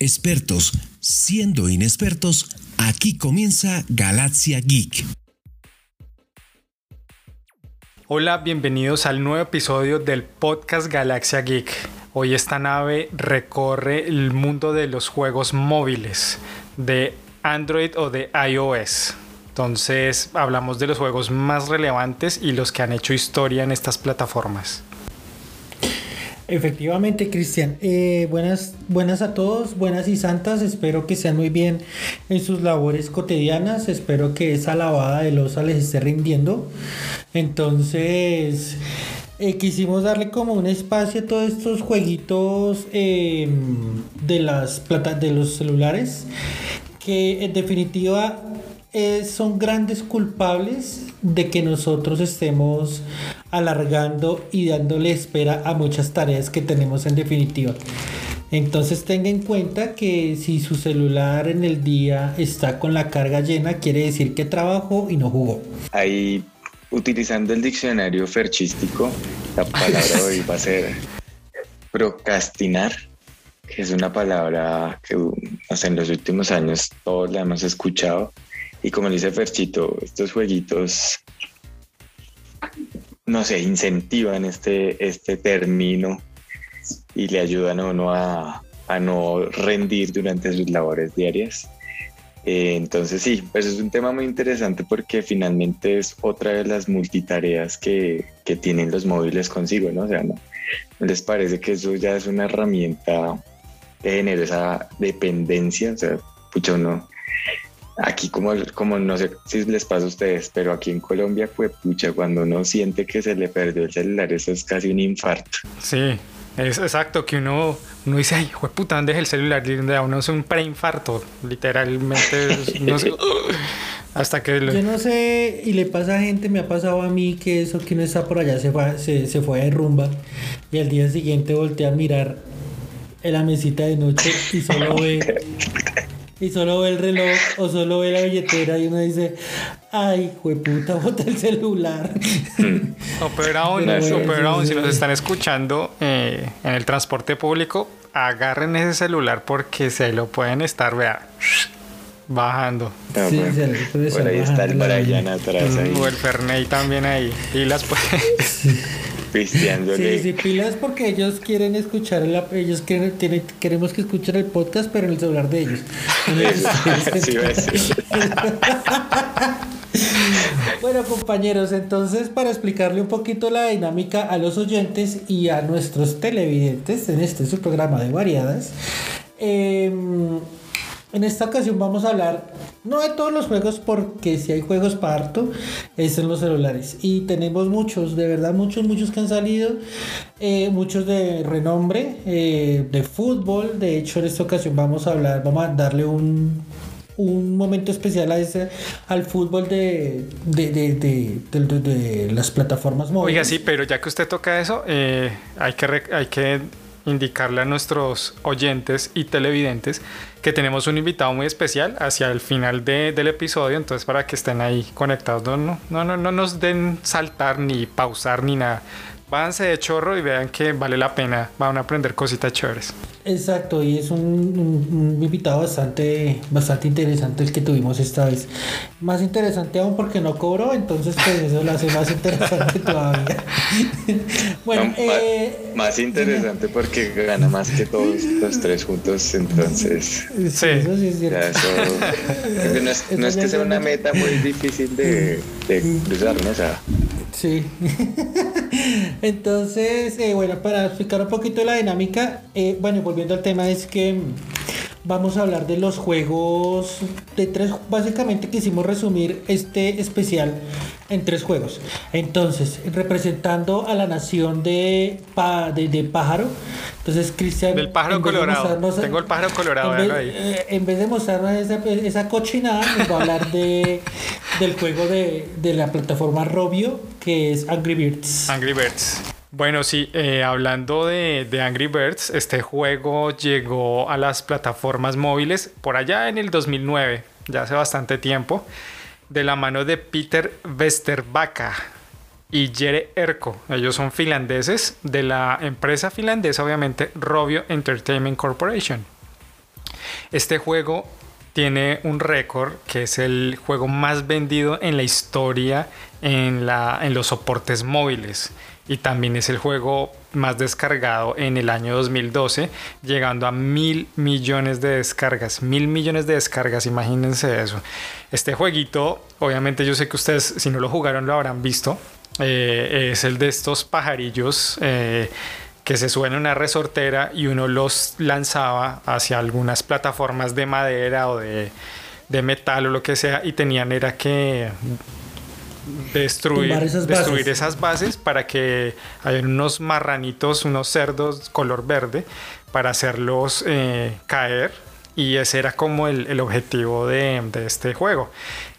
expertos siendo inexpertos, aquí comienza Galaxia Geek. Hola, bienvenidos al nuevo episodio del podcast Galaxia Geek. Hoy esta nave recorre el mundo de los juegos móviles de Android o de iOS. Entonces hablamos de los juegos más relevantes y los que han hecho historia en estas plataformas. Efectivamente, Cristian. Eh, buenas, buenas a todos, buenas y santas. Espero que sean muy bien en sus labores cotidianas. Espero que esa lavada de losa les esté rindiendo. Entonces, eh, quisimos darle como un espacio a todos estos jueguitos em, de las plata de los celulares que en definitiva eh, son grandes culpables de que nosotros estemos alargando y dándole espera a muchas tareas que tenemos en definitiva. Entonces tenga en cuenta que si su celular en el día está con la carga llena, quiere decir que trabajó y no jugó. Ahí, utilizando el diccionario ferchístico, la palabra hoy va a ser procrastinar, que es una palabra que en los últimos años todos la hemos escuchado. Y como dice Ferchito, estos jueguitos no sé, incentivan este, este término y le ayudan a uno a, no rendir durante sus labores diarias. Eh, entonces sí, pues es un tema muy interesante porque finalmente es otra de las multitareas que, que tienen los móviles consigo, ¿no? O sea, ¿no? les parece que eso ya es una herramienta que genera esa dependencia? O sea, pucha, uno Aquí como, como no sé si les pasa a ustedes, pero aquí en Colombia, pues pucha, cuando uno siente que se le perdió el celular, eso es casi un infarto. Sí, es exacto, que uno, uno dice, ay, puta, ¿dónde es el celular? Y uno es un preinfarto, literalmente. no sé, hasta que... Yo no sé, y le pasa a gente, me ha pasado a mí que eso que uno está por allá se fue, se, se fue de rumba y al día siguiente voltea a mirar en la mesita de noche y solo ve y solo ve el reloj o solo ve la billetera y uno dice, ay, jueputa, bota el celular. O peor aún, si nos están escuchando eh, en el transporte público, agarren ese celular porque se lo pueden estar, vea, bajando. sí, por ahí está el Brian atrás. Ahí. O el Ferney también ahí. Y las pues. Sí, sí, pilas porque ellos quieren escuchar, el, ellos quieren, tienen, queremos que escuchen el podcast, pero en el celular de ellos. bueno, compañeros, entonces para explicarle un poquito la dinámica a los oyentes y a nuestros televidentes en este su programa de variadas, eh, en esta ocasión vamos a hablar no de todos los juegos porque si hay juegos parto es en los celulares. Y tenemos muchos, de verdad muchos, muchos que han salido, eh, muchos de renombre, eh, de fútbol, de hecho en esta ocasión vamos a hablar, vamos a darle un, un momento especial a ese, al fútbol de, de, de, de, las plataformas móviles. Oiga, sí, pero ya que usted toca eso, eh, hay que... Hay que indicarle a nuestros oyentes y televidentes que tenemos un invitado muy especial hacia el final de, del episodio, entonces para que estén ahí conectados, no, no, no, no, no nos den saltar ni pausar ni nada váyanse de chorro y vean que vale la pena, van a aprender cositas chéveres. Exacto, y es un, invitado bastante, bastante interesante el que tuvimos esta vez. Más interesante aún porque no cobró, entonces pues eso lo hace más interesante todavía. bueno, eh, más, interesante porque gana más que todos los tres juntos, entonces. Sí, eso sí es cierto. no es, que sea una meta muy difícil de, de cruzar, ¿no? O sea, Sí. Entonces, eh, bueno, para explicar un poquito la dinámica, eh, bueno, volviendo al tema, es que vamos a hablar de los juegos de tres. Básicamente quisimos resumir este especial en tres juegos. Entonces, representando a la nación de, de, pájaro. Entonces, Cristian. Del pájaro colorado. Tengo el pájaro colorado. En vez, ahí. Eh, en vez de mostrarnos esa, esa cochinada, nos va a hablar de, del juego de, de la plataforma Robio que es Angry Birds. Angry Birds. Bueno, sí, eh, hablando de, Angry Birds, este juego llegó a las plataformas móviles por allá en el 2009, ya hace bastante tiempo, de la mano de Peter Westerbacka y Jere Erko. Ellos son finlandeses de la empresa finlandesa, obviamente, Robio Entertainment Corporation. Este juego tiene un récord que es el juego más vendido en la historia en, la, en los soportes móviles y también es el juego más descargado en el año 2012, llegando a mil millones de descargas. Mil millones de descargas, imagínense eso. Este jueguito, obviamente yo sé que ustedes si no lo jugaron lo habrán visto, eh, es el de estos pajarillos. Eh, que se suben en una resortera y uno los lanzaba hacia algunas plataformas de madera o de, de metal o lo que sea y tenían era que destruir, esas, destruir bases. esas bases para que haya unos marranitos, unos cerdos color verde para hacerlos eh, caer y ese era como el, el objetivo de, de, este juego.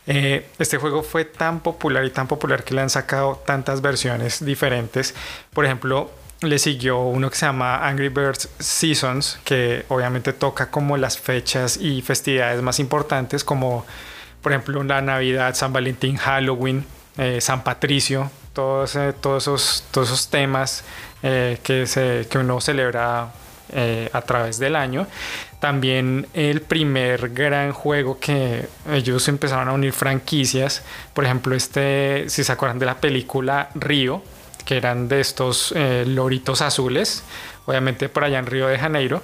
Eh, este juego fue tan popular y tan popular que le han sacado tantas versiones diferentes. Por ejemplo, le siguió uno que se llama Angry Birds Seasons, que obviamente toca como las fechas y festividades más importantes, como por ejemplo la Navidad, San Valentín, Halloween, eh, San Patricio, todos, eh, todos, esos, todos esos temas eh, que, se, que uno celebra a través del año. También el primer gran juego que ellos empezaron a unir franquicias, por ejemplo, este, si se acuerdan de la película Río, que eran de estos loritos azules, obviamente por allá en Río de Janeiro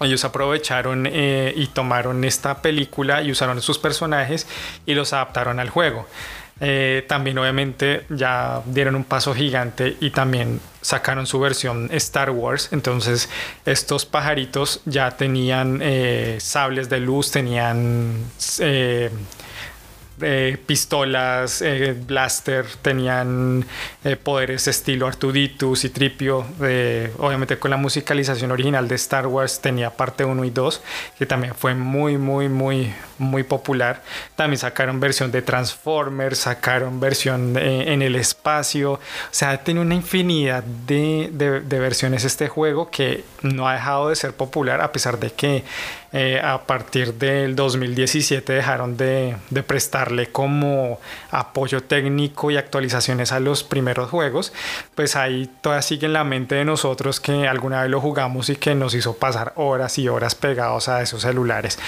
ellos aprovecharon y tomaron esta película y usaron sus personajes y los adaptaron al juego. Eh, también obviamente ya dieron un paso gigante y también sacaron su versión Star Wars. Entonces estos pajaritos ya tenían eh, sables de luz, tenían... Eh, pistolas, eh, blaster, tenían eh, poderes estilo Artuditus y Tripio. obviamente con la musicalización original de Star Wars tenía parte 1 y 2, que también fue muy, muy, muy, muy popular. También sacaron versión de Transformers, sacaron versión en el espacio. O sea, tiene una infinidad de, de versiones este juego que no ha dejado de ser popular a pesar de que eh, a partir del 2017 dejaron de, prestarle como apoyo técnico y actualizaciones a los primeros juegos, pues ahí todavía sigue en la mente de nosotros que alguna vez lo jugamos y que nos hizo pasar horas y horas pegados a esos celulares.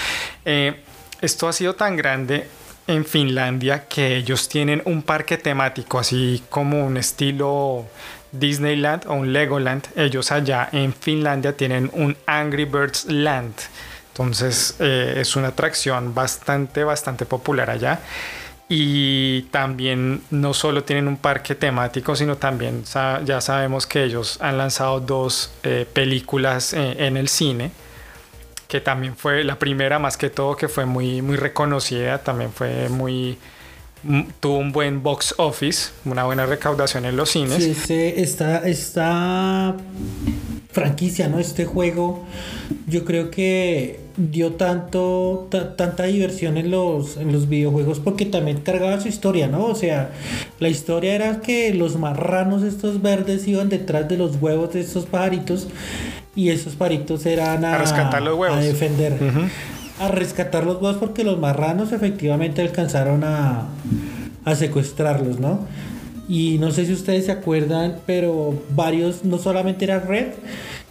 Eh, esto ha sido tan grande en Finlandia que ellos tienen un parque temático, así como un estilo Disneyland o un Legoland. Ellos allá en Finlandia tienen un Angry Birds Land. Entonces eh, es una atracción bastante, bastante popular allá. Y también no solo tienen un parque temático, sino también ya sabemos que ellos han lanzado dos eh, películas eh, en el cine, que también fue la primera más que todo que fue muy, muy reconocida, también fue muy, tuvo un buen box office, una buena recaudación en los cines. Sí, está, está franquicia, ¿no? Este juego, yo creo que dio tanto, tanta diversión en los, en los videojuegos porque también cargaba su historia, ¿no? O sea, la historia era que los marranos estos verdes iban detrás de los huevos de estos pajaritos y esos pajaritos eran a, rescatar los huevos. a defender. A rescatar los huevos porque los marranos efectivamente alcanzaron a, a secuestrarlos, ¿no? Y no sé si ustedes se acuerdan, pero varios, no solamente era Red,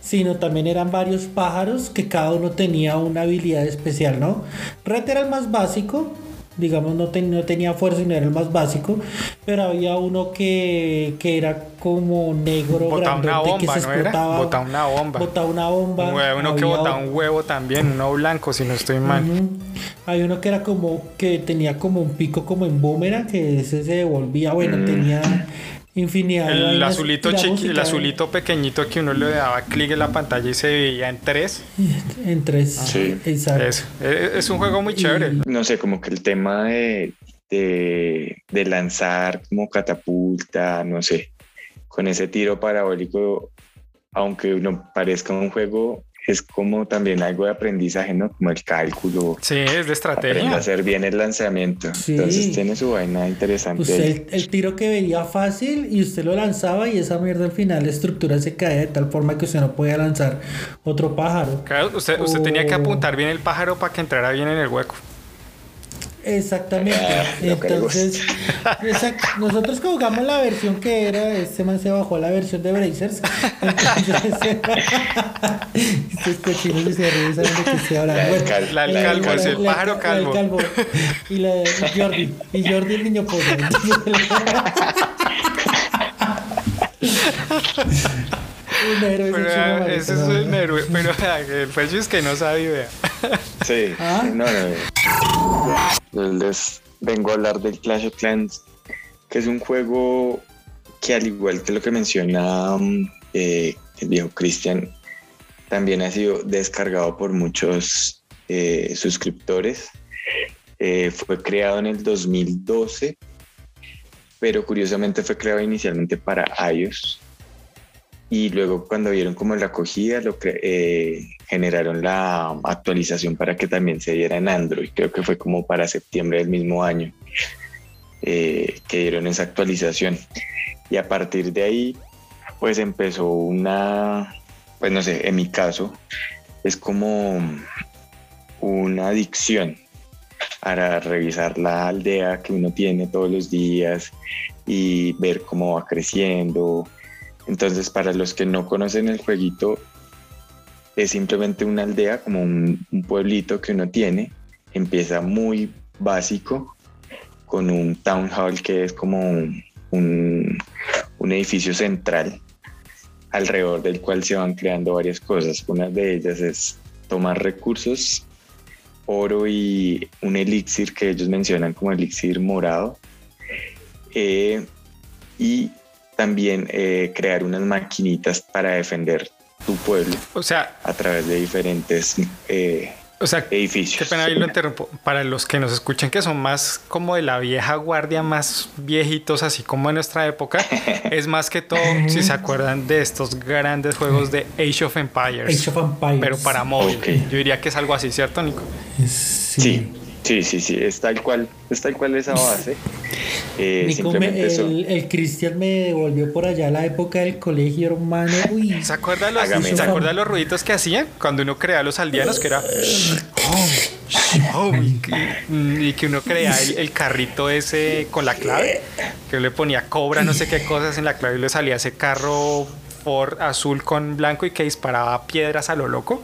sino también eran varios pájaros que cada uno tenía una habilidad especial, ¿no? Red era el más básico, digamos, no, no tenía fuerza, sino era el más básico, pero había uno que, que era como negro, botaba una bomba, que se ¿no explotaba, Botaba una bomba. Botaba una bomba. uno que botaba un huevo también, uno blanco, si no estoy mal. Hay uno que era como, que tenía como un pico como en boomerang, que ese se devolvía, bueno, mm. tenía infinidad el azulito el azulito pequeñito que uno le daba clic en la pantalla y se veía en tres. En tres. Sí. Exacto. Es, un juego muy chévere. No sé como que el tema de, de, de lanzar como catapulta no sé con ese tiro parabólico aunque uno parezca un juego es como también algo de aprendizaje, ¿no? Como el cálculo. Sí, es de estrategia. Aprende a hacer bien el lanzamiento. Entonces tiene su vaina interesante. Usted, el, tiro que veía fácil y usted lo lanzaba y esa mierda al final la estructura se cae de tal forma que usted no podía lanzar otro pájaro. Claro, usted, usted tenía que apuntar bien el pájaro para que entrara bien en el hueco. Exactamente. Le Entonces, exacto. nosotros jugamos la versión que era, este man se bajó a la versión de Brazers. Entonces, estos cochinos y se ríen, saben de qué estoy hablando. La Bueno, La eh, calvo, la- sí, el la- pájaro la del calvo. Y la de Jordi. Y Jordi el niño pollo. Un héroe Pero ese chino, ese es un héroe. Pero el Fercho es que no sabe idea. Sí, ¿Ah? no, no. Les vengo a hablar del Clash of Clans, que es un juego que al igual que lo que menciona mm, eh, el viejo Cristian, también ha sido descargado por muchos eh, suscriptores. Eh, fue creado en el 2012, pero curiosamente fue creado inicialmente para iOS. Y luego cuando vieron como la acogida, lo eh, generaron la actualización para que también se diera en Android. Creo que fue como para septiembre del mismo año eh, que dieron esa actualización. Y a partir de ahí, pues empezó una, pues no sé, en mi caso, es como una adicción para revisar la aldea que uno tiene todos los días y ver cómo va creciendo. Entonces, para los que no conocen el jueguito, es simplemente una aldea, como un, pueblito que uno tiene. Empieza muy básico, con un town hall que es como un edificio central, alrededor del cual se van creando varias cosas. Una de ellas es tomar recursos, oro y un elixir que ellos mencionan como elixir morado. Eh, y también eh, crear unas maquinitas para defender tu pueblo O sea, a través de diferentes eh, o sea, edificios. Qué pena ahí lo interrumpo. Para los que nos escuchan que son más como de la vieja guardia, más viejitos, así como en nuestra época, es más que todo, si se acuerdan de estos grandes juegos de Age of Empires. Age of Empires. Pero para móvil. Yo diría que es algo así, ¿cierto, Nico? Sí, sí, sí, sí, es tal cual, es tal cual esa base. Eh, Nico, me- simplemente eso. el, el Cristian me devolvió por allá a la época del colegio, hermano. Uy, ¿Se acuerdan los, ¿se eso. acuerdan los ruiditos que hacían cuando uno creaba los aldeanos? Que era. Oh, y, que, y que uno creaba el, el carrito ese con la clave. Que le ponía cobra, no sé qué cosas en la clave y le salía ese carro Ford azul con blanco y que disparaba piedras a lo loco.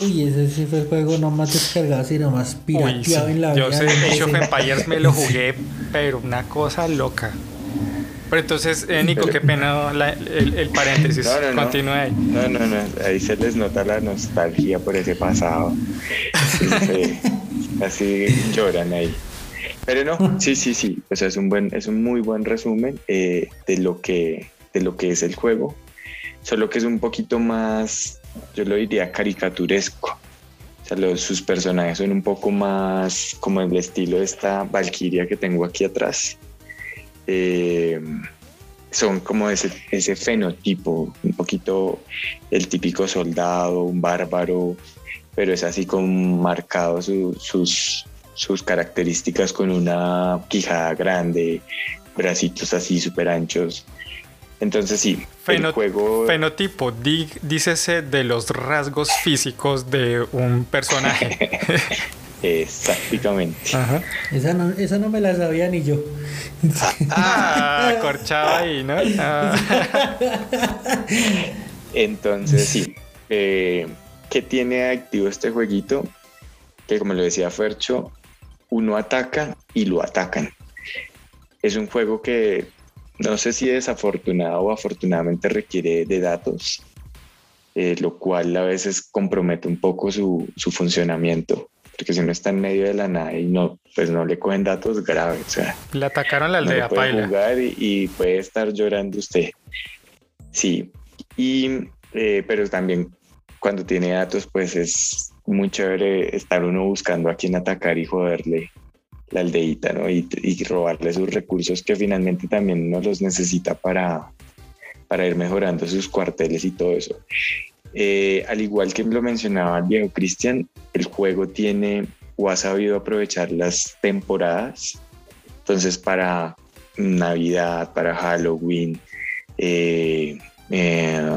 Uy, ese sí fue el juego no más descargado, sino más Uy, pirateado sí. en la Yo vida. sé, del Age of. Empires me lo jugué, pero una cosa loca. Pero entonces, eh, Nico, qué pena la- el, el paréntesis. No, no, no. Continúe ahí. No, no, no, ahí se les nota la nostalgia por ese pasado. Sí, sí, así lloran ahí. Pero no, sí, sí, sí. O sea, es un buen, es un muy buen resumen eh, de lo que, de lo que es el juego. Solo que es un poquito más, yo lo diría caricaturesco. O sea, los- sus personajes son un poco más como el estilo de esta Valkyria que tengo aquí atrás. Eh, son como ese, fenotipo, un poquito el típico soldado, un bárbaro, pero es así como marcado su- sus, sus características con una quijada grande, bracitos así súper anchos. Entonces sí, el Feno- juego... Fenotipo, di- dícese de los rasgos físicos de un personaje. Exactamente. Ajá. Esa no, esa no me la sabía ni yo. Ah, corchado ahí, ¿no? Ah. Entonces sí, eh, ¿qué tiene activo este jueguito? Que como lo decía Fercho, uno ataca y lo atacan. Es un juego que no sé si desafortunado o afortunadamente requiere de datos, eh, lo cual a veces compromete un poco su, su funcionamiento. Porque si uno está en medio de la nada y no, pues no le cogen datos graves. O sea, Le atacaron la no aldea, lo puede paila. jugar y, y puede estar llorando usted. Sí, y, eh, pero también cuando tiene datos, pues es muy chévere estar uno buscando a quién atacar y joderle la aldeíta, ¿no? Y, robarle sus recursos que finalmente también uno los necesita para, para ir mejorando sus cuarteles y todo eso. Eh, al igual que lo mencionaba el viejo Cristian, el juego tiene o ha sabido aprovechar las temporadas. Entonces, para Navidad, para Halloween, eh, eh,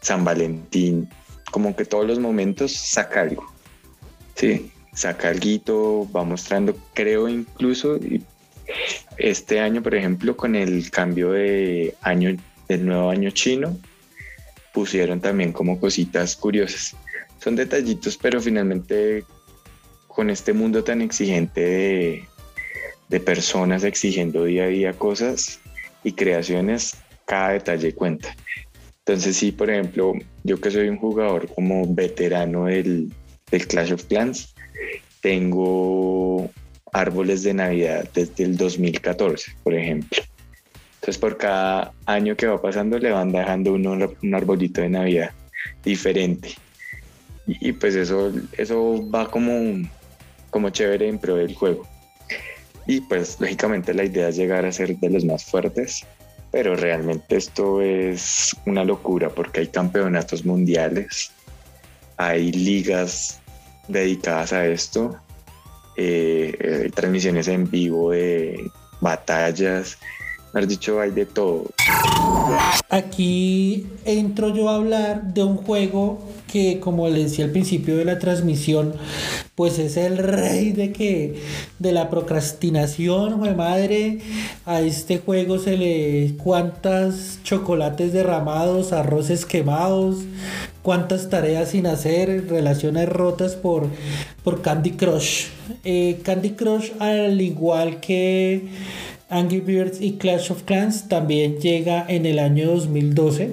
San Valentín, como que todos los momentos saca algo. Sí, saca algo, va mostrando, creo incluso este año, por ejemplo, con el cambio de año, del nuevo año chino, pusieron también como cositas curiosas. Son detallitos, pero finalmente con este mundo tan exigente de, personas exigiendo día a día cosas y creaciones, cada detalle cuenta. Entonces sí, por ejemplo, yo que soy un jugador como veterano del, del Clash of Clans, tengo árboles de Navidad desde el 2014, por ejemplo. Entonces por cada año que va pasando le van dejando uno un arbolito de Navidad diferente. Y, pues eso, eso va como, como chévere en pro del juego. Y pues lógicamente la idea es llegar a ser de los más fuertes, pero realmente esto es una locura porque hay campeonatos mundiales, hay ligas dedicadas a esto, eh, eh transmisiones en vivo de batallas, has dicho, hay de todo. Aquí entro yo a hablar de un juego que, como le decía al principio de la transmisión, pues es el rey de que de la procrastinación, de madre. A este juego se le cuántas chocolates derramados, arroces quemados, cuántas tareas sin hacer, relaciones rotas por, por Candy Crush. Eh, Candy Crush, al igual que Angry Birds y Clash of Clans también llega en el año 2012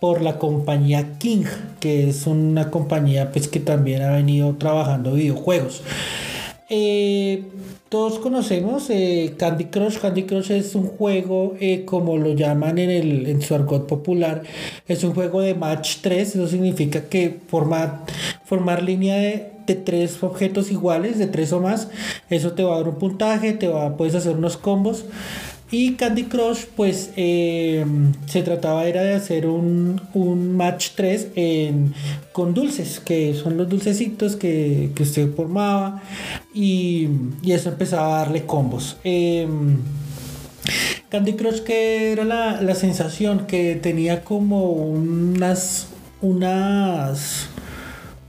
por la compañía King, que es una compañía pues que también ha venido trabajando videojuegos. Eh, todos conocemos eh, Candy Crush. Candy Crush es un juego, eh, como lo llaman en, el, en su argot popular, es un juego de match 3. Eso significa que formar, formar línea de, tres objetos iguales, de tres o más, eso te va a dar un puntaje, te va, puedes hacer unos combos. Y Candy Crush, pues eh, se trataba era de hacer un, match 3 con dulces, que son los dulcecitos que, que usted formaba. Y, eso empezaba a darle combos. Em, Candy Crush, que era la, la sensación que tenía como unas. unas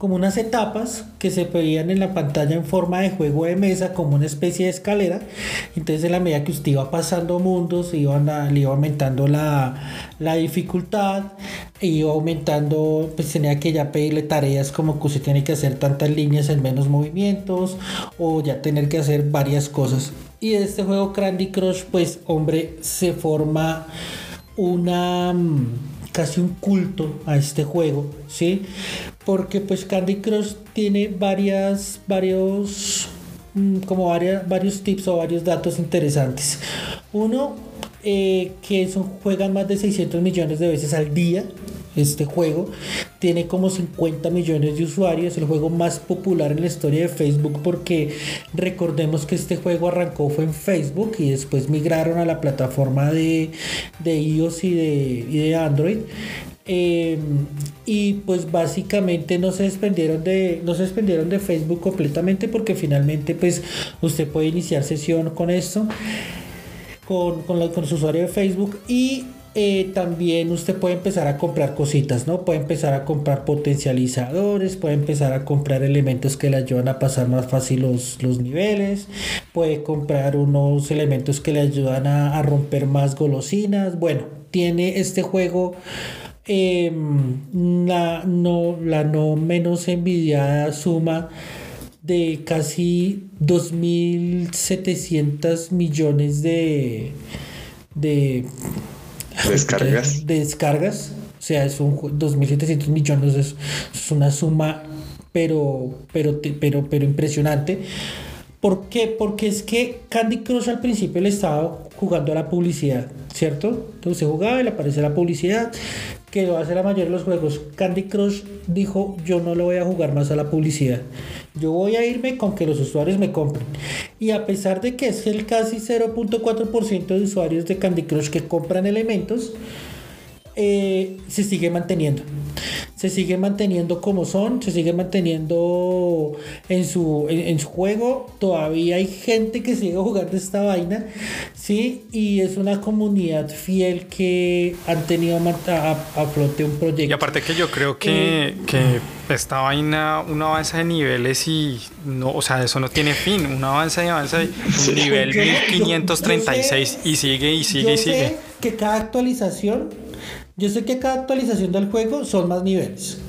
como unas etapas que se veían en la pantalla en forma de juego de mesa, como una especie de escalera. Entonces, en la medida que usted iba pasando mundos, iban le iba aumentando la, la dificultad, iba aumentando, pues tenía que ya pedirle tareas como que usted tiene que hacer tantas líneas en menos movimientos, o ya tener que hacer varias cosas. Y este juego Candy Crush, pues, hombre, se forma una casi un culto a este juego, ¿sí? Porque pues Candy Crush tiene varias, varios, mm, como varias, varios tips o varios datos interesantes. Uno, eh, que son, juegan más de 600 millones de veces al día, este juego. Tiene como 50 millones de usuarios, el juego más popular en la historia de Facebook porque recordemos que este juego arrancó fue en Facebook y después migraron a la plataforma de, de iOS y de, de Android. Em, y pues básicamente no se desprendieron de no se desprendieron de Facebook completamente porque finalmente pues usted puede iniciar sesión con esto con, con, su usuario de Facebook y eh, también usted puede empezar a comprar cositas, ¿no? Puede empezar a comprar potencializadores, puede empezar a comprar elementos que le ayudan a pasar más fácil los, los niveles, puede comprar unos elementos que le ayudan a, romper más golosinas. Bueno, tiene este juego em, la, no, la no menos envidiada suma de casi 2.700 millones de, de Descargas. Descargas. O sea, es un 2.700 millones, es, es, una suma, pero, pero, pero, pero impresionante. ¿Por qué? Porque es que Candy Crush al principio le estaba jugando a la publicidad, ¿cierto? Entonces jugaba y le aparece la publicidad, que lo hace la mayoría de los juegos. Candy Crush dijo, yo no le voy a jugar más a la publicidad. Yo voy a irme con que los usuarios me compren. Y a pesar de que es el casi 0.4% de usuarios de Candy Crush que compran elementos, eh, se sigue manteniendo. Se sigue manteniendo como son, se sigue manteniendo en su, en, su juego. Todavía hay gente que sigue jugando esta vaina, ¿sí? Y es una comunidad fiel que han tenido a, a, flote un proyecto. Y aparte que yo creo que, eh, que esta vaina, un avance de niveles y no, o sea, eso no tiene fin, un avance y avance, un nivel 1536 y sigue y sigue y sigue. Sé que cada actualización, yo sé que cada actualización del juego son más niveles.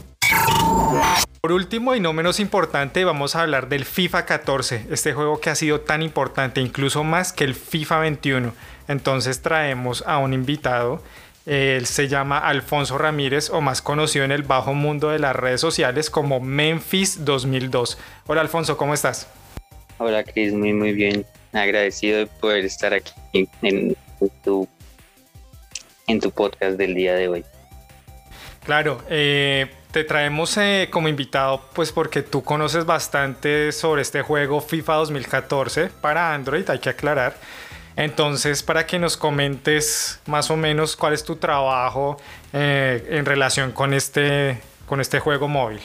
Por último y no menos importante, vamos a hablar del FIFA 14, este juego que ha sido tan importante, incluso más que el FIFA 21. Entonces traemos a un invitado él se llama Alfonso Ramírez o más conocido en el bajo mundo de las redes sociales como Memphis 2002. Hola Alfonso, ¿cómo estás? Hola Cris, muy muy bien. Agradecido de poder estar aquí en, tu, en tu podcast del día de hoy. Claro, eh, te traemos eh, como invitado pues porque tú conoces bastante sobre este juego FIFA 2014 para Android, hay que aclarar. Entonces, para que nos comentes más o menos cuál es tu trabajo eh, en relación con este, con este juego móvil.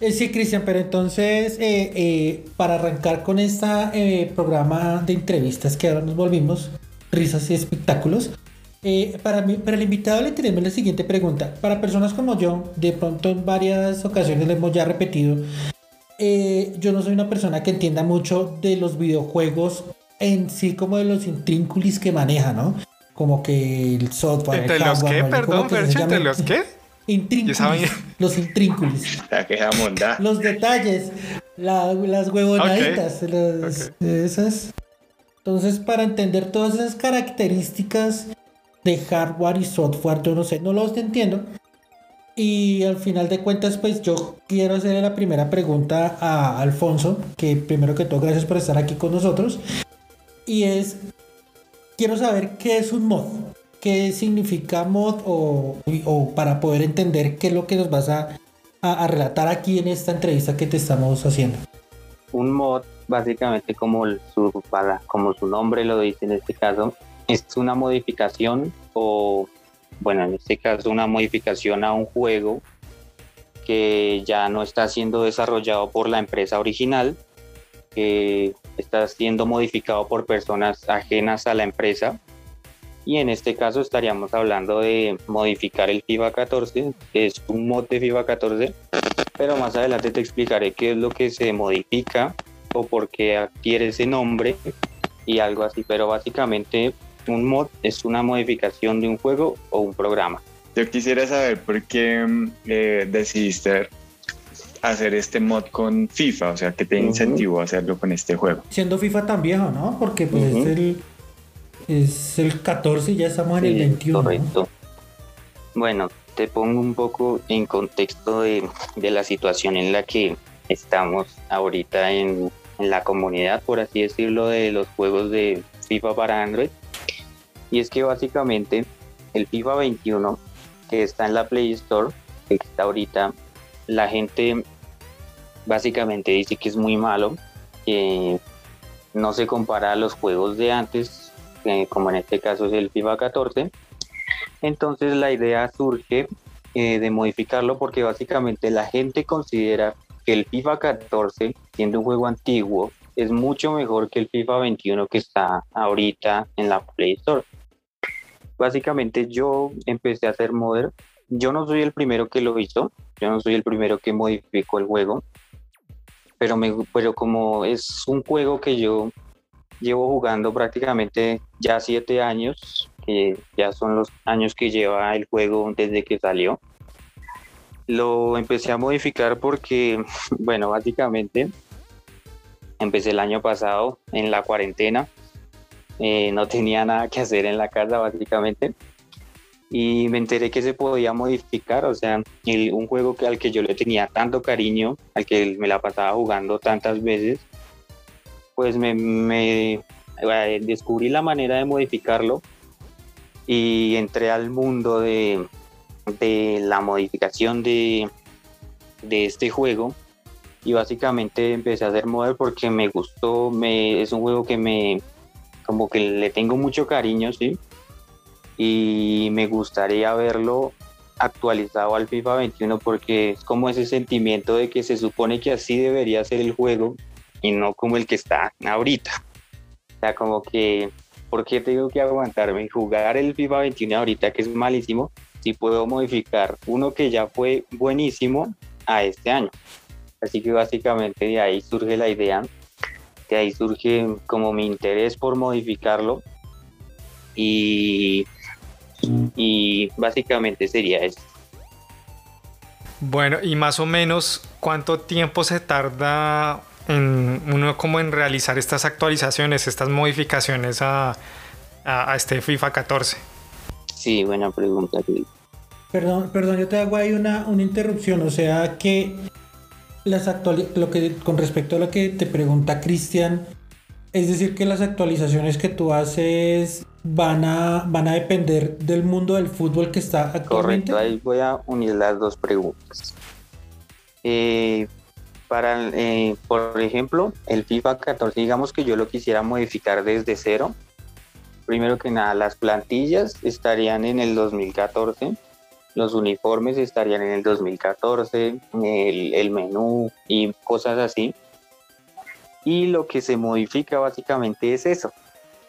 Eh, sí, Cristian, pero entonces, eh, para arrancar con este programa de entrevistas que ahora nos volvimos, risas y espectáculos, para, mí, para el invitado le tenemos la siguiente pregunta. Para personas como yo, de pronto en varias ocasiones le hemos ya repetido, yo no soy una persona que entienda mucho de los videojuegos en sí como de los intrínculis que maneja, ¿no? Como que el software. ¿Entre los qué? Perdón, ¿entre los qué? Intrínculis. Los intrínculis. Los detalles, las huevonaditas, esas. Entonces, para entender todas esas características de hardware y software, yo no sé, no los entiendo. Y al final de cuentas, pues yo quiero hacerle la primera pregunta a Alfonso, que primero que todo, gracias por estar aquí con nosotros y es, quiero saber qué es un mod, qué significa mod o, para poder entender qué es lo que nos vas a, relatar aquí en esta entrevista que te estamos haciendo. Un mod, básicamente como como su nombre lo dice en este caso, es una modificación o, bueno, en este caso una modificación a un juego que ya no está siendo desarrollado por la empresa original, que está siendo modificado por personas ajenas a la empresa. Y en este caso estaríamos hablando de modificar el FIFA 14, que es un mod de FIFA 14, pero más adelante te explicaré qué es lo que se modifica o por qué adquiere ese nombre y algo así. Pero básicamente un mod es una modificación de un juego o un programa. Yo quisiera saber por qué mm, eh, decidiste hacer este mod con FIFA? O sea, ¿qué te incentivó a hacerlo con este juego? Siendo FIFA tan viejo, ¿no? Porque pues es, el, es el 14 y ya estamos en el 21. Correcto. Bueno, te pongo un poco en contexto de, la situación en la que estamos ahorita en, en la comunidad, por así decirlo, de los juegos de FIFA para Android. Y es que básicamente el FIFA 21 que está en la Play Store, que está ahorita la gente básicamente dice que es muy malo, que no se compara a los juegos de antes, como en este caso es el FIFA 14. Entonces la idea surge eh, de modificarlo porque básicamente la gente considera que el FIFA 14, siendo un juego antiguo, es mucho mejor que el FIFA 21 que está ahorita en la Play Store. Básicamente yo empecé a hacer modder. Yo no soy el primero que lo hizo, yo no soy el primero que modificó el juego, pero, me, pero como es un juego que yo llevo jugando prácticamente ya siete años, que ya son los años que lleva el juego desde que salió, lo empecé a modificar porque, bueno, básicamente empecé el año pasado en la cuarentena, eh, no tenía nada que hacer en la casa básicamente. Y me enteré que se podía modificar, o sea, un juego que, al que yo le tenía tanto cariño, al que me la pasaba jugando tantas veces, pues me, eh, descubrí la manera de modificarlo y entré al mundo de, la modificación de, este juego. Y básicamente empecé a hacer model porque me gustó, es un juego que me como que le tengo mucho cariño, sí, y me gustaría verlo actualizado al FIFA 21 porque es como ese sentimiento de que se supone que así debería ser el juego y no como el que está ahorita. O sea, como que, ¿por qué tengo que aguantarme y jugar el FIFA 21 ahorita que es malísimo? Si puedo modificar uno que ya fue buenísimo a este año. Así que básicamente de ahí surge la idea, de ahí surge como mi interés por modificarlo y, y básicamente sería eso. Bueno, y más o menos cuánto tiempo se tarda en uno como en realizar estas actualizaciones, estas modificaciones a, a, este FIFA 14. Sí, buena pregunta. Perdón, perdón, yo te hago ahí una, una interrupción, o sea que las lo que con respecto a lo que te pregunta Cristian, es decir que las actualizaciones que tú haces van a, van a depender del mundo del fútbol que está actualmente. Correcto, ahí voy a unir las dos preguntas. Eh, para, eh, por ejemplo, el FIFA 14, digamos que yo lo quisiera modificar desde cero. Primero que nada, las plantillas estarían en el 2014, los uniformes estarían en el 2014, el, el menú y cosas así. Y lo que se modifica básicamente es eso,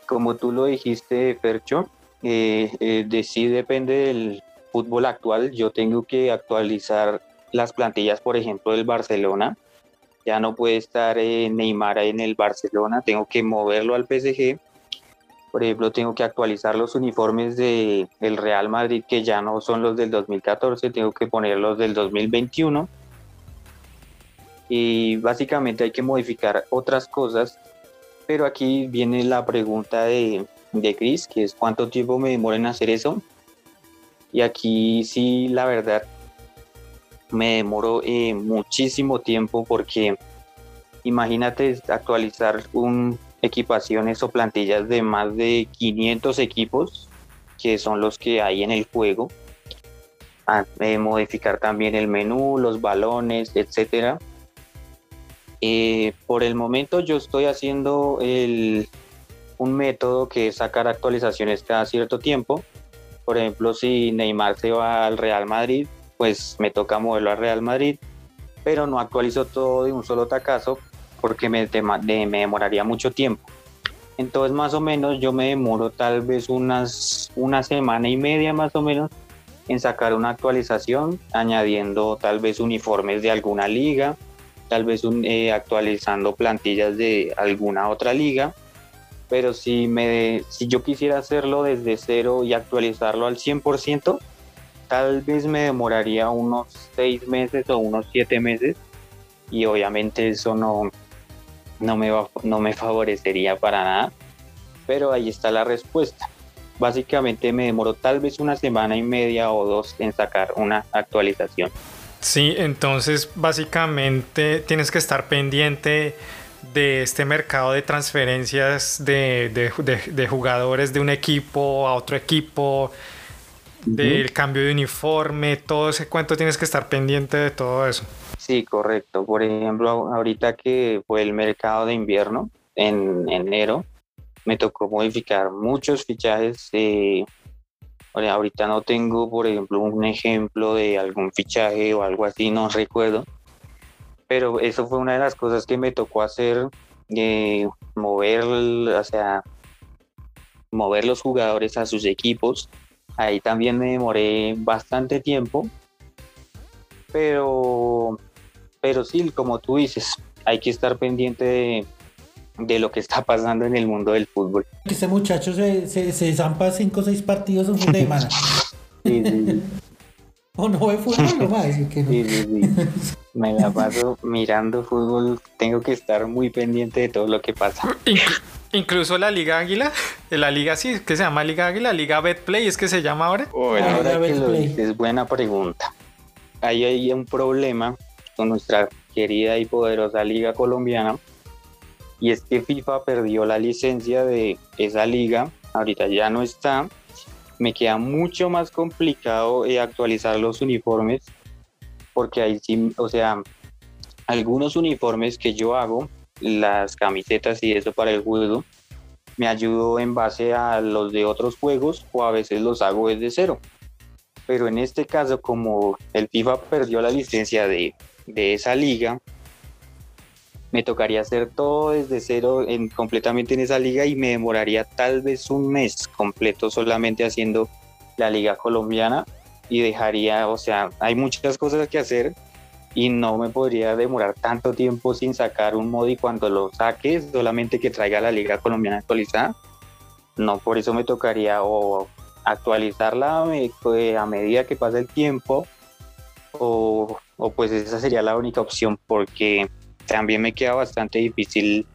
como tú lo dijiste, Percho, eh, eh, sí depende del fútbol actual. Yo tengo que actualizar las plantillas, por ejemplo, del Barcelona. Ya no puede estar eh, Neymar en el Barcelona, tengo que moverlo al PSG. Por ejemplo, tengo que actualizar los uniformes el Real Madrid, que ya no son los del 2014, tengo que ponerlos del 2021. Y básicamente hay que modificar otras cosas pero aquí viene la pregunta de, de Chris, que es cuánto tiempo me demora en hacer eso. Y aquí sí, la verdad, me demoró eh, muchísimo tiempo porque imagínate actualizar un equipaciones o plantillas de más de 500 equipos, que son los que hay en el juego. Ah, eh, modificar también el menú, los balones, etcétera. Eh, por el momento yo estoy haciendo un método que es sacar actualizaciones cada cierto tiempo. Por ejemplo, si Neymar se va al Real Madrid, pues me toca moverlo al Real Madrid, pero no actualizo todo de un solo tacazo porque me, me demoraría mucho tiempo. Entonces más o menos yo me demoro tal vez unas, una semana y media más o menos en sacar una actualización, añadiendo tal vez uniformes de alguna liga, tal vez un, eh, actualizando plantillas de alguna otra liga, pero si, me, si yo quisiera hacerlo desde cero y actualizarlo al 100%, tal vez me demoraría unos seis meses o unos siete meses y obviamente eso no, no, me, no me favorecería para nada, pero ahí está la respuesta. Básicamente me demoró tal vez una semana y media o dos en sacar una actualización. Sí, entonces básicamente tienes que estar pendiente de este mercado de transferencias de, jugadores de un equipo a otro equipo, del cambio de uniforme, todo ese cuento tienes que estar pendiente de todo eso. Sí, correcto. Por ejemplo, ahorita que fue el mercado de invierno en enero, me tocó modificar muchos fichajes de ahorita no tengo, por ejemplo, un ejemplo de algún fichaje o algo así, no recuerdo. Pero eso fue una de las cosas que me tocó hacer, eh, mover, o sea, mover los jugadores a sus equipos. Ahí también me demoré bastante tiempo. Pero, pero sí, como tú dices, hay que estar pendiente de, de lo que está pasando en el mundo del fútbol. Este muchacho se, se, se zampa 5 o 6 partidos en fin de semana. Sí, sí, o no ve fútbol, no va a decir que no. Sí, sí, sí. Me la paso mirando fútbol, tengo que estar muy pendiente de todo lo que pasa. Incluso la Liga Águila, la Liga sí, que se llama Liga Águila, Liga Betplay, es que se llama ahora. ahora que lo dices, buena pregunta. Ahí hay un problema nuestra querida y poderosa Liga Colombiana, y es que FIFA perdió la licencia de esa liga, ahorita ya no está, me queda mucho más complicado eh, actualizar los uniformes, porque ahí sí, o sea, algunos uniformes que yo hago, las camisetas y eso para el juego, me ayudo en base a los de otros juegos o a veces los hago desde cero. Pero en este caso, como el FIFA perdió la licencia de, de esa liga, me tocaría hacer todo desde cero en, completamente en esa liga y me demoraría tal vez un mes completo solamente haciendo la liga colombiana y dejaría, o sea, hay muchas cosas que hacer y no me podría demorar tanto tiempo sin sacar un mod y cuando lo saques solamente que traiga la liga colombiana actualizada. No, por eso me tocaría o actualizarla eh, a medida que pasa el tiempo o, o pues esa sería la única opción porque también me queda bastante difícil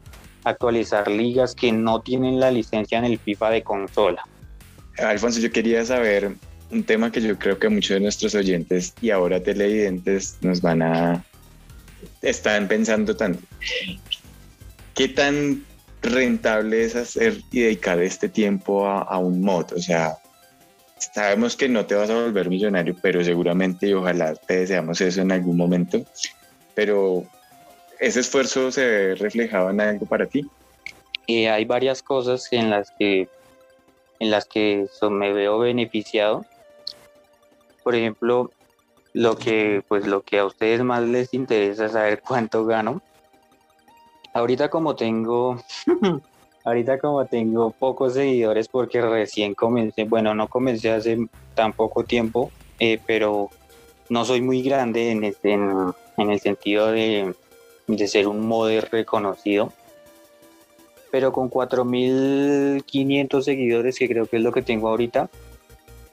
actualizar ligas que no tienen la licencia en el FIFA de consola. Alfonso, yo quería saber un tema que yo creo que muchos de nuestros oyentes y ahora televidentes nos van a están pensando tanto. ¿Qué tan rentable es hacer y dedicar este tiempo a, un mod? O sea, sabemos que no te vas a volver millonario, pero seguramente y ojalá te deseamos eso en algún momento. Pero ese esfuerzo se ve reflejado en algo para ti. Hay varias cosas en las que en las que me veo beneficiado por ejemplo, lo que, pues lo que a ustedes más les interesa es saber cuánto gano. Ahorita como tengo, ahorita como tengo pocos seguidores porque recién comencé, bueno, no comencé hace tan poco tiempo, eh, pero no soy muy grande en, este, en, el sentido de, de ser un modder reconocido pero con 4.500 seguidores, que creo que es lo que tengo ahorita,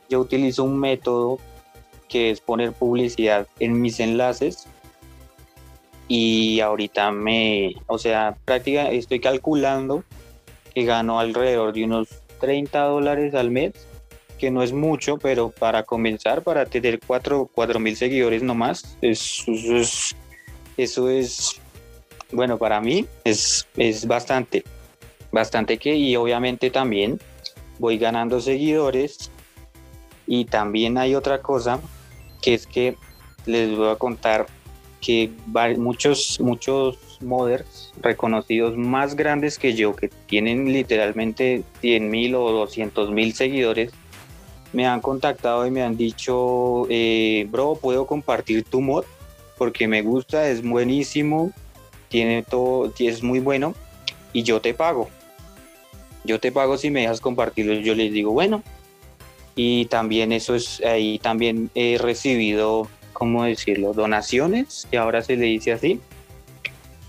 yo utilizo un método que es poner publicidad en mis enlaces. Y ahorita me, o sea, prácticamente estoy calculando que gano alrededor de unos 30 dólares al mes, que no es mucho, pero para comenzar, para tener 4 mil seguidores nomás, eso es, eso es, bueno, para mí es, es bastante, bastante que, y obviamente también voy ganando seguidores. Y también hay otra cosa que es que les voy a contar que muchos, muchos modders reconocidos más grandes que yo, que tienen literalmente 100 mil o 200 mil seguidores, me han contactado y me han dicho, eh, bro, puedo compartir tu mod porque me gusta, es buenísimo, tiene todo, es muy bueno y yo te pago. Yo te pago si me dejas compartirlo. Yo les digo, bueno, y también eso es, ahí también he recibido, ¿cómo decirlo?, donaciones, que ahora se le dice así,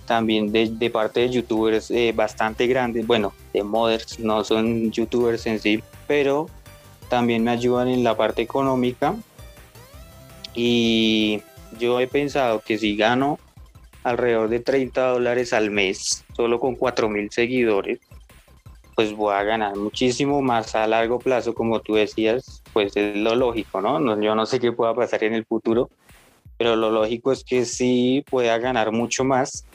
también de, parte de youtubers eh, bastante grandes, bueno, de modders, no son youtubers en sí, pero también me ayudan en la parte económica y yo he pensado que si gano alrededor de 30 dólares al mes, solo con 4.000 seguidores, pues voy a ganar muchísimo más a largo plazo, como tú decías, pues es lo lógico, ¿no? Yo no sé qué pueda pasar en el futuro, pero lo lógico es que sí pueda ganar mucho más.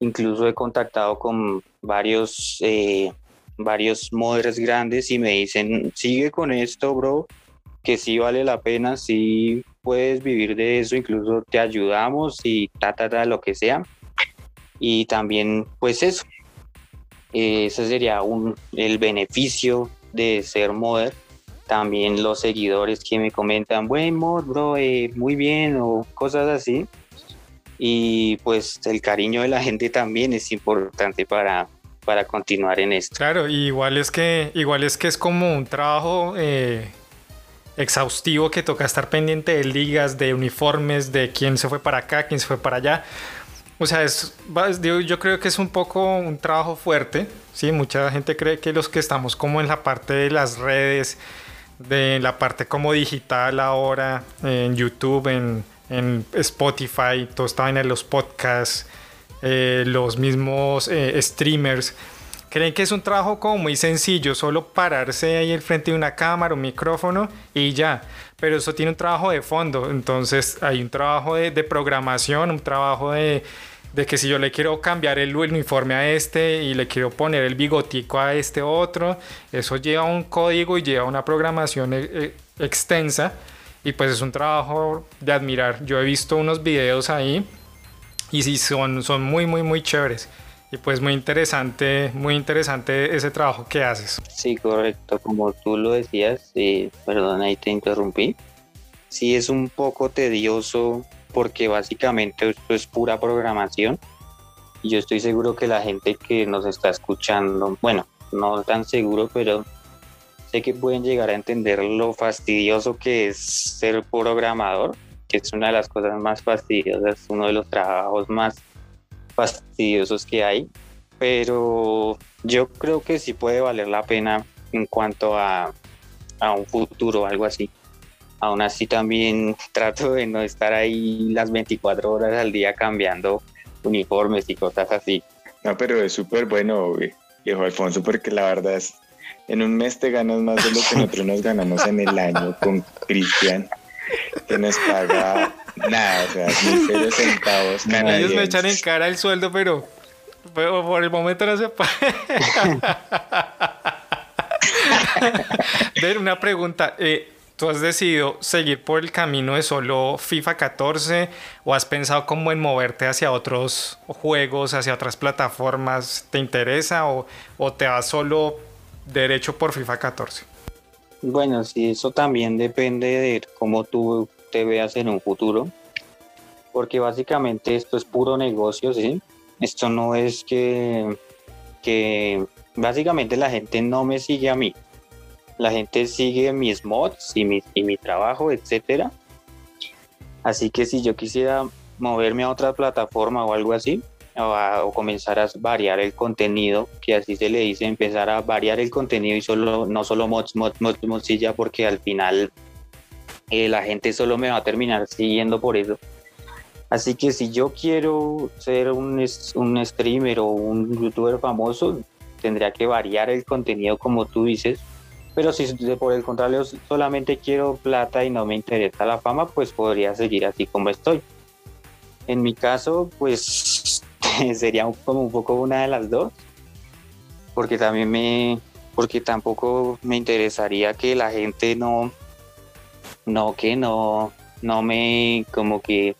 Incluso he contactado con varios, eh, varios modders grandes y me dicen, sigue con esto, bro, que sí vale la pena, sí puedes vivir de eso, incluso te ayudamos y ta, ta, ta, lo que sea. Y también, pues eso, ese sería un, el beneficio de ser modder. También los seguidores que me comentan, buen mod, bro, eh, muy bien, o cosas así. Y pues el cariño de la gente también es importante para, para continuar en esto. Claro, igual es que, igual es que es como un trabajo eh, exhaustivo que toca estar pendiente de ligas, de uniformes, de quién se fue para acá, quién se fue para allá. O sea, es, yo creo que es un poco un trabajo fuerte, ¿sí? Mucha gente cree que los que estamos como en la parte de las redes, de la parte como digital ahora, en YouTube, en, en Spotify, todo está en los podcasts, eh, los mismos eh, streamers, creen que es un trabajo como muy sencillo, solo pararse ahí al frente de una cámara, un micrófono y ya. Pero eso tiene un trabajo de fondo, entonces hay un trabajo de, programación, un trabajo de de que si yo le quiero cambiar el uniforme a este y le quiero poner el bigotico a este otro, eso lleva un código y lleva una programación eh, extensa y pues es un trabajo de admirar. Yo he visto unos videos ahí y sí son, son muy muy muy chéveres y pues muy interesante, muy interesante ese trabajo que haces. Sí, correcto, como tú lo decías, eh, perdón ahí te interrumpí. Sí es un poco tedioso porque básicamente esto es pura programación. Y yo estoy seguro que la gente que nos está escuchando, bueno, no tan seguro, pero sé que pueden llegar a entender lo fastidioso que es ser programador. que es una de las cosas más fastidiosas, uno de los trabajos más fastidiosos que hay, pero yo creo que sí puede valer la pena en cuanto a, a un futuro, algo así. Aún así también trato de no estar ahí las 24 horas al día cambiando uniformes y cosas así. No, pero es súper bueno, viejo Alfonso, porque la verdad es, en un mes te ganas más de lo que nosotros nos ganamos en el año con Cristian, que nos paga nada, o sea, ni cero centavos Ellos me echan en cara el sueldo, pero, pero por el momento no se puede. Ver, una pregunta. Eh, ¿Tú has decidido seguir por el camino de solo FIFA 14 o has pensado como en moverte hacia otros juegos, hacia otras plataformas? ¿Te interesa o, o te vas solo derecho por FIFA 14? Bueno, sí, eso también depende de cómo tú te veas en un futuro, porque básicamente esto es puro negocio, ¿sí? Esto no es que, que básicamente la gente no me sigue a mí, la gente sigue mis mods y mi, y mi trabajo, etcétera. Así que si yo quisiera moverme a otra plataforma o algo así, o, comenzar a variar el contenido, que así se le dice, empezar a variar el contenido y solo, no solo mods, mods, mods, ya porque al final eh, la gente solo me va a terminar siguiendo por eso. Así que si yo quiero ser un, un streamer o un youtuber famoso, tendría que variar el contenido como tú dices pero si por el contrario solamente quiero plata y no me interesa la fama, pues podría seguir así como estoy. En mi caso, pues sería como un poco una de las dos, porque también me, porque tampoco me interesaría que la gente no, no, que no, no me, como que,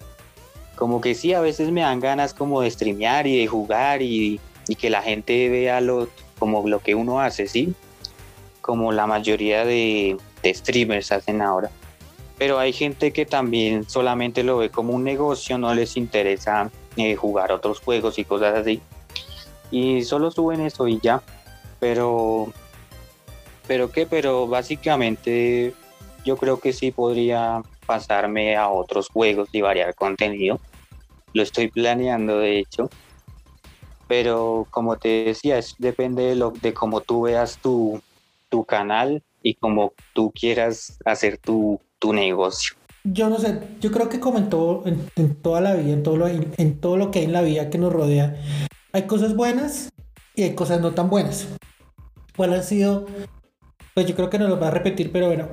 como que sí, a veces me dan ganas como de streamear y de jugar y, y que la gente vea lo, como lo que uno hace, ¿sí? como la mayoría de, streamers hacen ahora. Pero hay gente que también solamente lo ve como un negocio, no les interesa eh, jugar otros juegos y cosas así. Y solo suben eso y ya. Pero, pero qué, pero básicamente yo creo que sí podría pasarme a otros juegos y variar contenido. Lo estoy planeando, de hecho. Pero como te decía, es, depende de, lo, de cómo tú veas tu, tu canal y como tú quieras hacer tu, negocio. Yo no sé, yo creo que como en todo, en, toda la vida, en todo, lo, en, todo lo que hay en la vida que nos rodea, hay cosas buenas y hay cosas no tan buenas. ¿Cuál han sido? Pues yo creo que no lo va a repetir, pero bueno,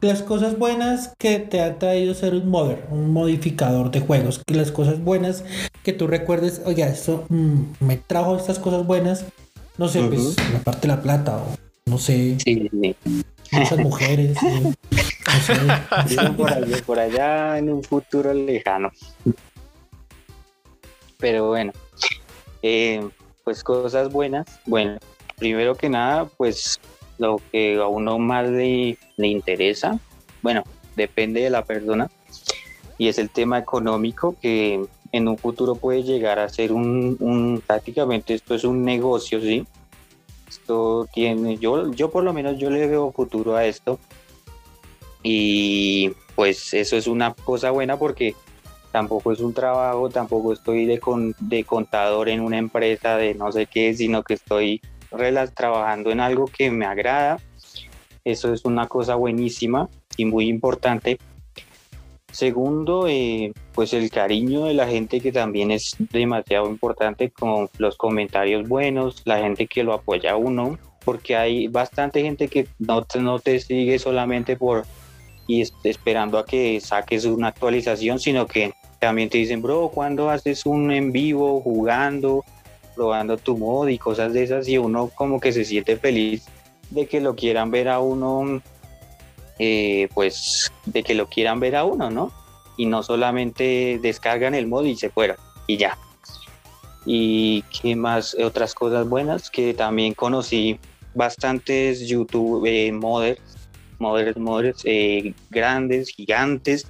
las cosas buenas que te ha traído ser un modder, un modificador de juegos, que las cosas buenas que tú recuerdes, oye, esto mm, me trajo estas cosas buenas, no sé, pues la parte de la plata o no sé. Sí, Muchas mujeres. por, allá, en un futuro lejano. Pero bueno, eh, pues cosas buenas. Bueno, primero que nada, pues lo que a uno más le, interesa, bueno, depende de la persona, y es el tema económico que en un futuro puede llegar a ser un, un prácticamente esto es un negocio, ¿sí? Esto tiene, yo, yo por lo menos yo le veo futuro a esto. Y pues eso es una cosa buena porque tampoco es un trabajo, tampoco estoy de, de contador en una empresa de no sé qué, sino que estoy trabajando en algo que me agrada. Eso es una cosa buenísima y muy importante Segundo, eh, pues el cariño de la gente que también es demasiado importante con los comentarios buenos, la gente que lo apoya a uno, porque hay bastante gente que no no te sigue solamente por y esperando a que saques una actualización, sino que también te dicen, bro, ¿cuándo haces un en vivo jugando, probando tu mod y cosas de esas? Y uno como que se siente feliz de que lo quieran ver a uno eh, pues de que lo quieran ver a uno, ¿no? Y no solamente descargan el mod y se fueron y ya. Y qué más, otras cosas buenas que también conocí bastantes YouTube eh, modders, modders eh, grandes, gigantes,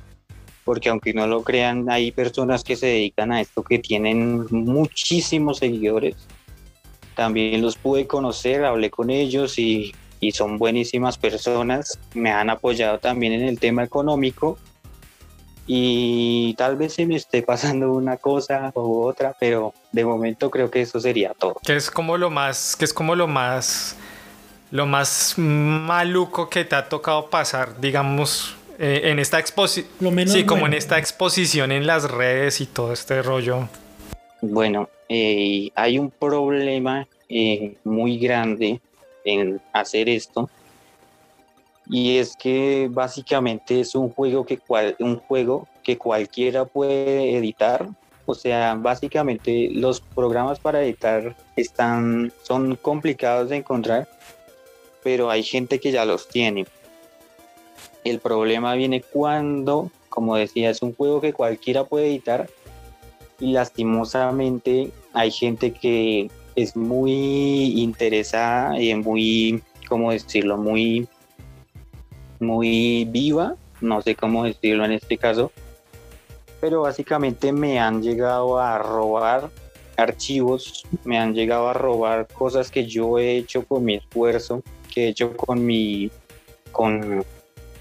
porque aunque no lo crean, hay personas que se dedican a esto que tienen muchísimos seguidores. También los pude conocer, hablé con ellos y y son buenísimas personas, me han apoyado también en el tema económico y tal vez se me esté pasando una cosa u otra, pero de momento creo que eso sería todo. Que es como lo más, que es como lo más, lo más maluco que te ha tocado pasar, digamos, eh, en esta exposición. Sí, como en esta exposición en las redes y todo este rollo. Bueno, eh, hay un problema eh, muy grande en hacer esto y es que básicamente es un juego que cual, un juego que cualquiera puede editar o sea básicamente los programas para editar están son complicados de encontrar pero hay gente que ya los tiene el problema viene cuando como decía es un juego que cualquiera puede editar y lastimosamente hay gente que es muy interesada y muy, ¿cómo decirlo? Muy muy viva, no sé cómo decirlo en este caso, pero básicamente me han llegado a robar archivos, me han llegado a robar cosas que yo he hecho con mi esfuerzo, que he hecho con mi, con,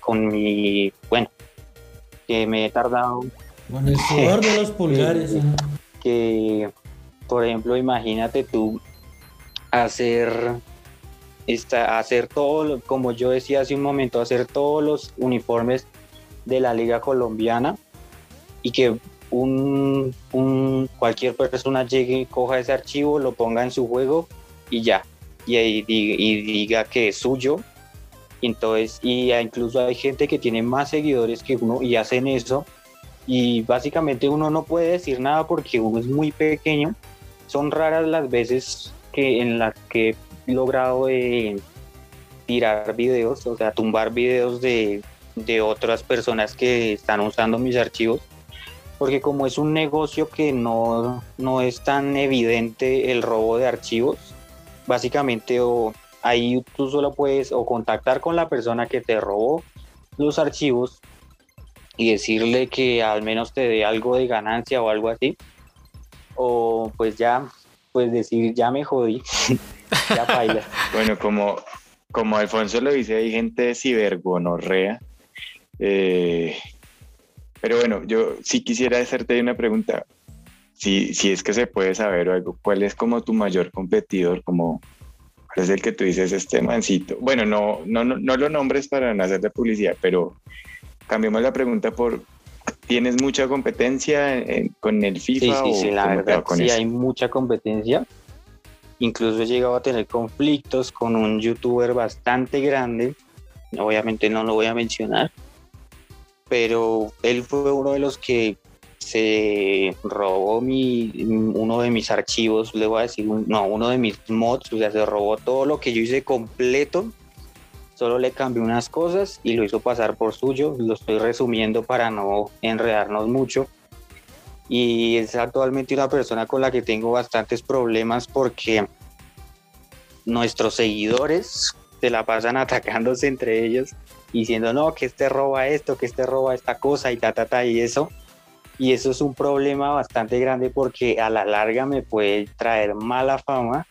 con mi, bueno, que me he tardado. Con el sudor de los pulgares. que, por ejemplo, imagínate tú hacer hacer todo, como yo decía hace un momento, hacer todos los uniformes de la liga colombiana y que un, cualquier persona llegue, coja ese archivo, lo ponga en su juego y ya, y, y, y diga que es suyo. Entonces, y incluso hay gente que tiene más seguidores que uno y hacen eso. Y básicamente uno no puede decir nada porque uno es muy pequeño. Son raras las veces que en las que logrado eh, tirar videos, o sea, tumbar videos de, otras personas que están usando mis archivos, porque como es un negocio que no, no es tan evidente el robo de archivos, básicamente o ahí tú solo puedes o contactar con la persona que te robó los archivos y decirle que al menos te dé algo de ganancia o algo así, o pues ya, pues decir ya me jodí bueno, como, como Alfonso lo dice, hay gente cibergonorrea. Eh, pero bueno, yo sí quisiera hacerte una pregunta. Si, si es que se puede saber algo, ¿cuál es como tu mayor competidor? Como, ¿Cuál es el que tú dices este mancito? Bueno, no, no, no, lo nombres para no hacer de publicidad, pero cambiemos la pregunta por ¿Tienes mucha competencia con el FIFA? Sí, sí, sí, la verdad, sí hay mucha competencia. Incluso he llegado a tener conflictos con un youtuber bastante grande, obviamente no lo voy a mencionar, pero él fue uno de los que se robó mi, uno de mis archivos, le voy a decir, no, uno de mis mods, o sea, se robó todo lo que yo hice completo, solo le cambié unas cosas y lo hizo pasar por suyo, lo estoy resumiendo para no enredarnos mucho. Y es actualmente una persona con la que tengo bastantes problemas porque nuestros seguidores se la pasan atacándose entre ellos diciendo no que este roba esto que este roba esta cosa y ta ta ta y eso y eso es un problema bastante grande porque a la larga me puede traer mala fama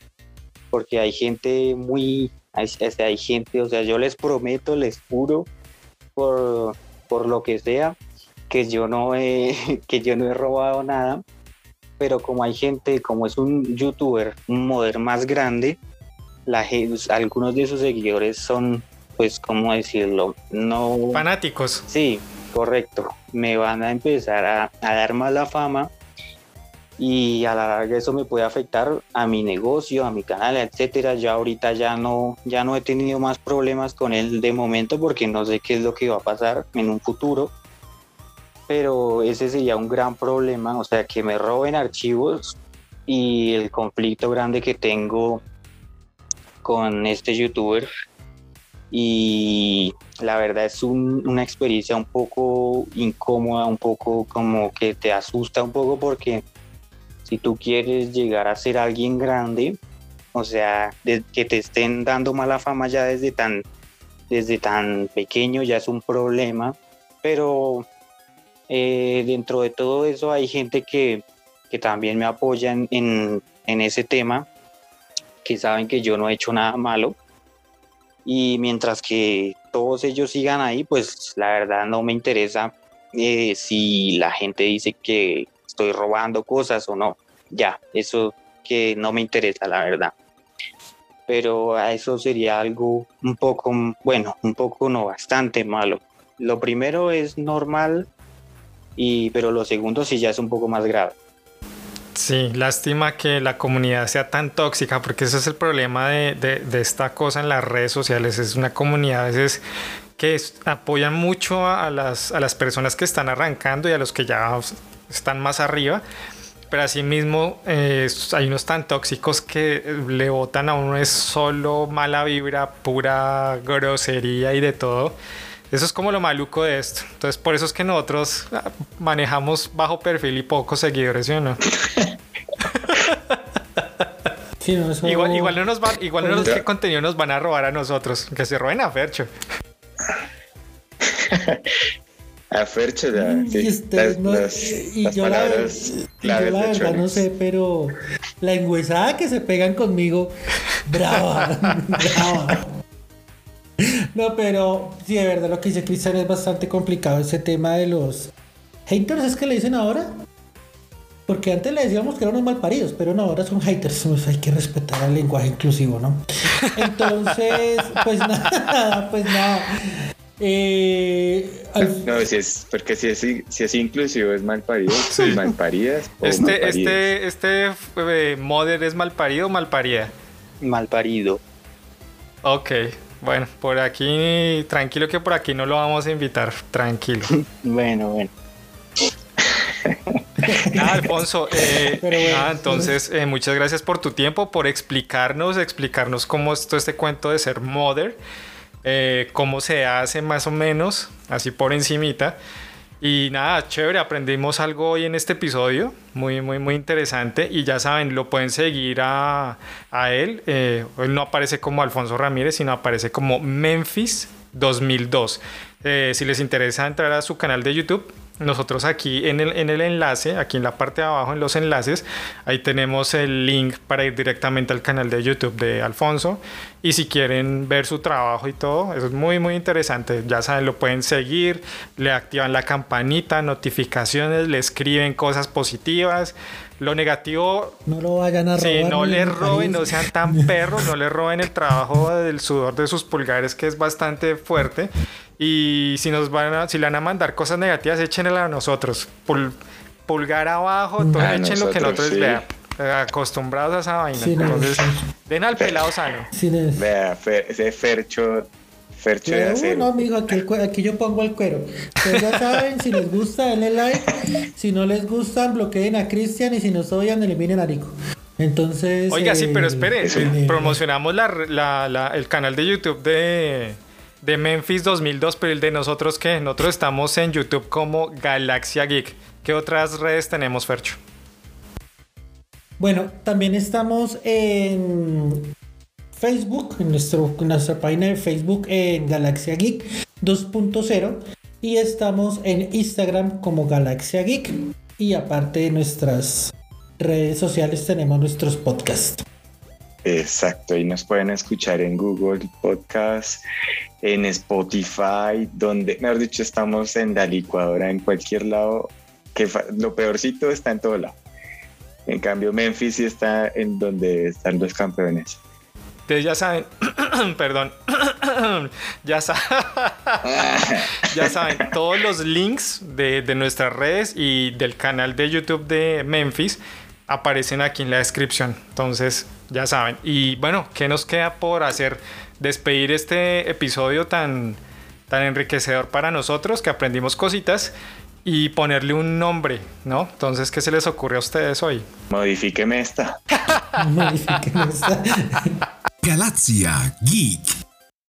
porque hay gente muy hay, hay gente o sea yo les prometo les juro por, por lo que sea que yo no he, que yo no he robado nada, pero como hay gente, como es un youtuber, un modder más grande, la, algunos de sus seguidores son, pues, ¿cómo decirlo? No... Fanáticos. Sí, correcto. Me van a empezar a, a dar más la fama y a la larga eso me puede afectar a mi negocio, a mi canal, etcétera. Ya ahorita ya no, ya no he tenido más problemas con él de momento porque no sé qué es lo que va a pasar en un futuro pero ese sería un gran problema, o sea, que me roben archivos y el conflicto grande que tengo con este youtuber y la verdad es una experiencia un poco incómoda, un poco como que te asusta un poco porque si tú quieres llegar a ser alguien grande, o sea, que te estén dando mala fama ya desde tan, desde tan pequeño ya es un problema, pero eh, dentro de todo eso hay gente que, también me apoya en, ese tema, que saben que yo no he hecho nada malo. Y mientras que todos ellos sigan ahí, pues la verdad no me interesa eh, si la gente dice que estoy robando cosas o no. Ya, eso que no me interesa, la verdad. Pero eso sería algo un poco, bueno, un poco no, bastante malo. Lo primero es normal, y, pero lo segundo sí ya es un poco más grave. Sí, lástima que la comunidad sea tan tóxica, porque ese es el problema de, de, esta cosa en las redes sociales. Es una comunidad a veces que apoyan mucho a las, a las personas que están arrancando y a los que ya están más arriba. Pero asimismo eh, hay unos tan tóxicos que le botan a uno es solo mala vibra, pura grosería y de todo. Eso es como lo maluco de esto. Entonces, por eso es que nosotros ah, manejamos bajo perfil y pocos seguidores, ¿sí o no? igual, igual no nos van, igual no nos, qué contenido nos van a robar a nosotros, que se roben a Fercho. a Fercho, ya, mm, sí. y, yo la, verdad no sé, pero la engüesada que se pegan conmigo, brava, brava. No, pero sí, de verdad lo que dice Cristian es bastante complicado ese tema de los haters, es que le dicen ahora. Porque antes le decíamos que eran unos malparidos, pero no, ahora son haters. Pues hay que respetar el lenguaje inclusivo, ¿no? Entonces, pues nada, pues nada. Eh, no, si es, porque si es, si es inclusivo es malparido, sí. malparidas. este, este, este eh, modder es malparido o malparida? Malparido. Ok, bueno, por aquí, tranquilo que por aquí no lo vamos a invitar, tranquilo. bueno, bueno. Ah, Alfonso, eh, entonces eh, muchas gracias por tu tiempo, por explicarnos, explicarnos cómo es todo este cuento de ser mother, eh, cómo se hace más o menos, así por encimita. Y nada, chévere, aprendimos algo hoy en este episodio, muy, muy, muy interesante. Y ya saben, lo pueden seguir a, a él. Eh, él no aparece como Alfonso Ramírez, sino aparece como Memphis 2002. Eh, si les interesa entrar a su canal de YouTube, nosotros aquí en el, en el enlace, aquí en la parte de abajo en los enlaces, ahí tenemos el link para ir directamente al canal de YouTube de Alfonso. Y si quieren ver su trabajo y todo, eso es muy, muy interesante. Ya saben, lo pueden seguir, le activan la campanita, notificaciones, le escriben cosas positivas. Lo negativo. No lo vayan a robar. Sí, no le roben, no sean tan perros, no le roben el trabajo del sudor de sus pulgares, que es bastante fuerte. Y si nos van a, si le van a mandar cosas negativas, échenla a nosotros. pulgar abajo, todo echen lo que nosotros sí. vean. Acostumbrados a esa vaina. Entonces, den al pelado sano. Vea, ese Fercho. Fercho de acero. No, amigo, aquí, aquí, yo pongo el cuero. Ustedes ya saben, si les gusta, denle like. Si no les gusta, bloqueen a Cristian. Y si nos odian, eliminen a Rico. Entonces. Oiga, sí, pero eh, espere. Eh, promocionamos la, la, el canal de YouTube de de Memphis 2002, pero el de nosotros que nosotros estamos en YouTube como Galaxia Geek. ¿Qué otras redes tenemos, Fercho? Bueno, también estamos en Facebook, en, nuestro, nuestra página de Facebook en Galaxia Geek 2.0 y estamos en Instagram como Galaxia Geek y aparte de nuestras redes sociales tenemos nuestros podcasts. Exacto, y nos pueden escuchar en Google Podcast, en Spotify, donde, mejor dicho, estamos en la licuadora, en cualquier lado, que lo peorcito está en todo lado. En cambio, Memphis sí está en donde están los campeones. Ustedes ya saben, perdón, ya, saben, ya saben, todos los links de, de nuestras redes y del canal de YouTube de Memphis aparecen aquí en la descripción. Entonces, ya saben. Y bueno, ¿qué nos queda por hacer? Despedir este episodio tan, tan enriquecedor para nosotros, que aprendimos cositas y ponerle un nombre, ¿no? Entonces, ¿qué se les ocurre a ustedes hoy? Modifíqueme esta. Modifíqueme esta. Galaxia Geek.